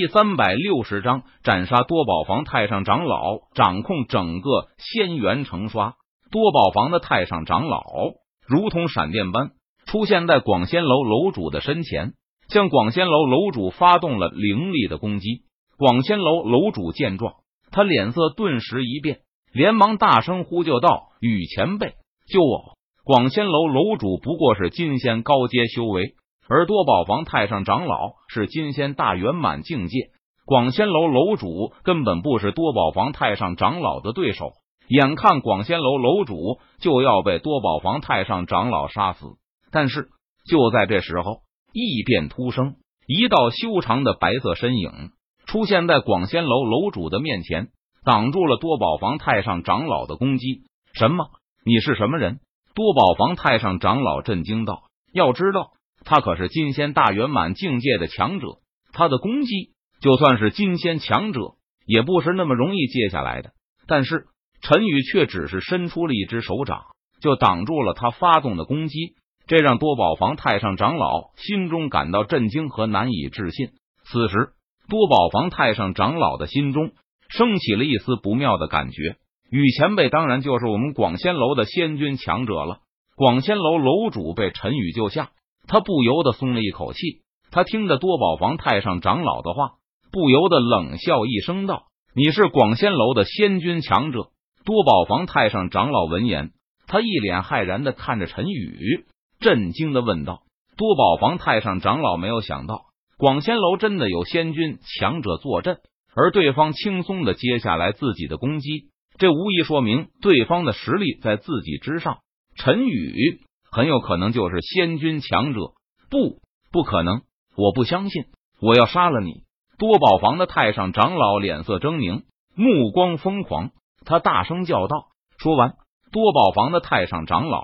第三百六十章斩杀多宝房太上长老，掌控整个仙元城。刷多宝房的太上长老如同闪电般出现在广仙楼楼主的身前，向广仙楼楼主发动了凌厉的攻击。广仙楼楼主见状，他脸色顿时一变，连忙大声呼救道：“雨前辈，救我！”广仙楼楼主不过是金仙高阶修为。而多宝房太上长老是金仙大圆满境界，广仙楼楼主根本不是多宝房太上长老的对手。眼看广仙楼楼主就要被多宝房太上长老杀死，但是就在这时候，异变突生，一道修长的白色身影出现在广仙楼楼主的面前，挡住了多宝房太上长老的攻击。什么？你是什么人？多宝房太上长老震惊道：“要知道。”他可是金仙大圆满境界的强者，他的攻击就算是金仙强者也不是那么容易接下来的。但是陈宇却只是伸出了一只手掌，就挡住了他发动的攻击，这让多宝房太上长老心中感到震惊和难以置信。此时，多宝房太上长老的心中升起了一丝不妙的感觉。雨前辈当然就是我们广仙楼的仙君强者了。广仙楼楼主被陈宇救下。他不由得松了一口气，他听着多宝房太上长老的话，不由得冷笑一声道：“你是广仙楼的仙君强者。”多宝房太上长老闻言，他一脸骇然的看着陈宇，震惊的问道：“多宝房太上长老没有想到，广仙楼真的有仙君强者坐镇，而对方轻松的接下来自己的攻击，这无疑说明对方的实力在自己之上。”陈宇。很有可能就是仙君强者，不，不可能！我不相信！我要杀了你！多宝房的太上长老脸色狰狞，目光疯狂，他大声叫道。说完，多宝房的太上长老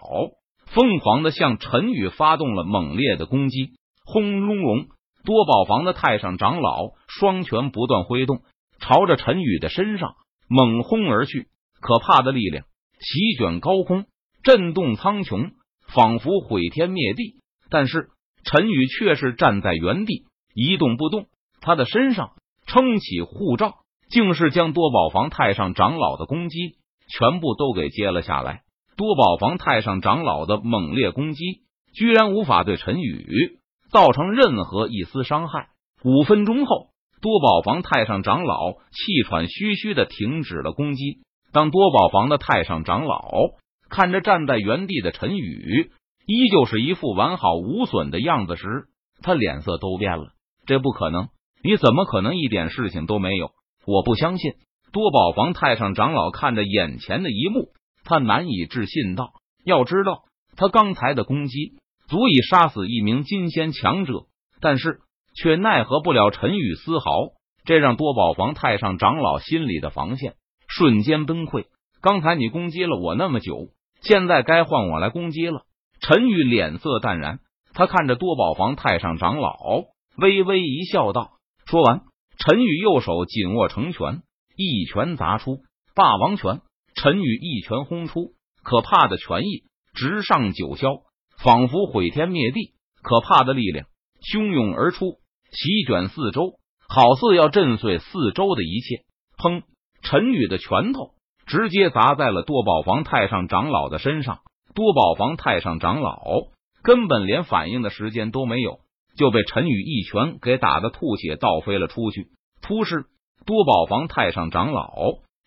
疯狂的向陈宇发动了猛烈的攻击。轰隆隆！多宝房的太上长老双拳不断挥动，朝着陈宇的身上猛轰而去。可怕的力量席卷高空，震动苍穹。仿佛毁天灭地，但是陈宇却是站在原地一动不动。他的身上撑起护罩，竟是将多宝房太上长老的攻击全部都给接了下来。多宝房太上长老的猛烈攻击，居然无法对陈宇造成任何一丝伤害。五分钟后，多宝房太上长老气喘吁吁的停止了攻击。当多宝房的太上长老。看着站在原地的陈宇，依旧是一副完好无损的样子时，他脸色都变了。这不可能！你怎么可能一点事情都没有？我不相信！多宝房太上长老看着眼前的一幕，他难以置信道：“要知道，他刚才的攻击足以杀死一名金仙强者，但是却奈何不了陈宇丝毫。这让多宝房太上长老心里的防线瞬间崩溃。刚才你攻击了我那么久。”现在该换我来攻击了。陈宇脸色淡然，他看着多宝房太上长老，微微一笑，道：“说完，陈宇右手紧握成拳，一拳砸出霸王拳。陈宇一拳轰出，可怕的拳意直上九霄，仿佛毁天灭地。可怕的力量汹涌而出，席卷四周，好似要震碎四周的一切。砰！陈宇的拳头。直接砸在了多宝房太上长老的身上，多宝房太上长老根本连反应的时间都没有，就被陈宇一拳给打的吐血倒飞了出去。突施，多宝房太上长老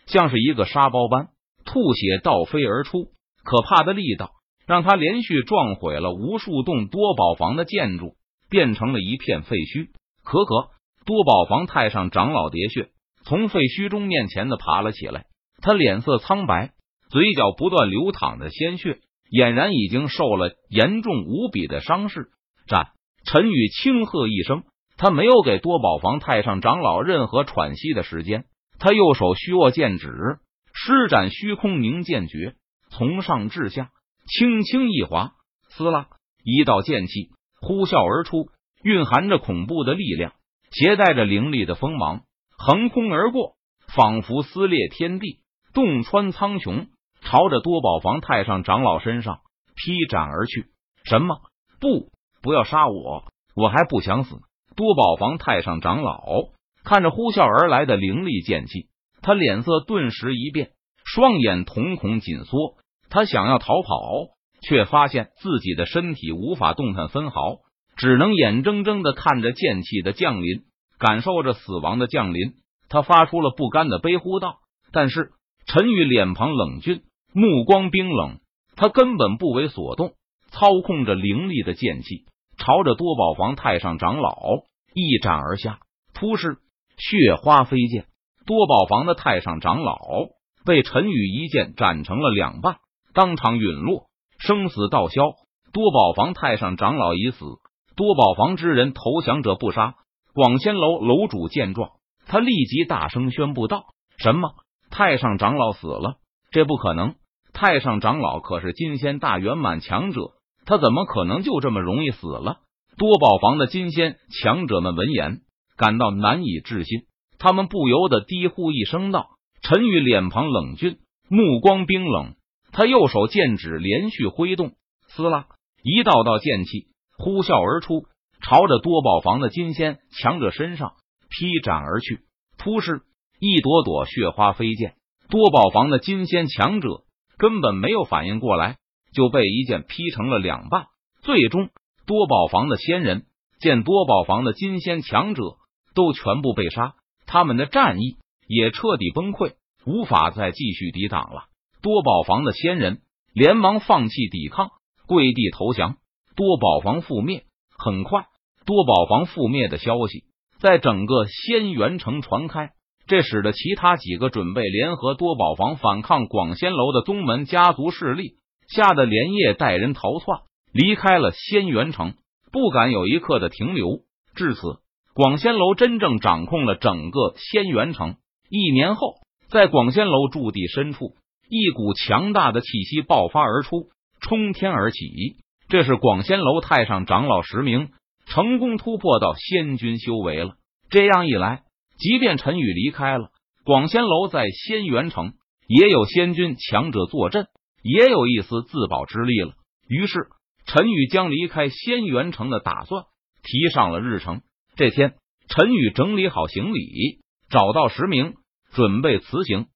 像是一个沙包般吐血倒飞而出，可怕的力道让他连续撞毁了无数栋多宝房的建筑，变成了一片废墟。可可，多宝房太上长老喋血，从废墟中面前的爬了起来。他脸色苍白，嘴角不断流淌着鲜血，俨然已经受了严重无比的伤势。战！陈宇轻喝一声，他没有给多宝房太上长老任何喘息的时间。他右手虚握剑指，施展虚空凝剑诀，从上至下轻轻一划，撕拉，一道剑气呼啸而出，蕴含着恐怖的力量，携带着凌厉的锋芒，横空而过，仿佛撕裂天地。洞穿苍穹，朝着多宝房太上长老身上劈斩而去。什么？不，不要杀我！我还不想死！多宝房太上长老看着呼啸而来的凌厉剑气，他脸色顿时一变，双眼瞳孔紧缩。他想要逃跑，却发现自己的身体无法动弹分毫，只能眼睁睁的看着剑气的降临，感受着死亡的降临。他发出了不甘的悲呼道：“但是陈宇脸庞冷峻，目光冰冷，他根本不为所动，操控着凌厉的剑气，朝着多宝房太上长老一斩而下。突施血花飞溅，多宝房的太上长老被陈宇一剑斩成了两半。”当场陨落，生死道消。多宝房太上长老已死，多宝房之人投降者不杀。广仙楼楼主见状，他立即大声宣布道：“什么？太上长老死了？这不可能！太上长老可是金仙大圆满强者，他怎么可能就这么容易死了？”多宝房的金仙强者们闻言，感到难以置信，他们不由得低呼一声道：“陈宇脸庞冷峻，目光冰冷。”他右手剑指连续挥动，撕拉，一道道剑气呼啸而出，朝着多宝房的金仙强者身上劈斩而去。突施，一朵朵血花飞溅，多宝房的金仙强者根本没有反应过来，就被一剑劈成了两半。最终，多宝房的仙人见多宝房的金仙强者都全部被杀，他们的战意也彻底崩溃，无法再继续抵挡了。多宝房的仙人连忙放弃抵抗，跪地投降。多宝房覆灭。很快，多宝房覆灭的消息在整个仙元城传开，这使得其他几个准备联合多宝房反抗广仙楼的宗门家族势力吓得连夜带人逃窜，离开了仙元城，不敢有一刻的停留。至此，广仙楼真正掌控了整个仙元城。一年后，在广仙楼驻地深处。一股强大的气息爆发而出，冲天而起。这是广仙楼太上长老实名成功突破到仙君修为了。这样一来，即便陈宇离开了广仙楼，在仙元城也有仙君强者坐镇，也有一丝自保之力了。于是，陈宇将离开仙元城的打算提上了日程。这天，陈宇整理好行李，找到石明，准备辞行。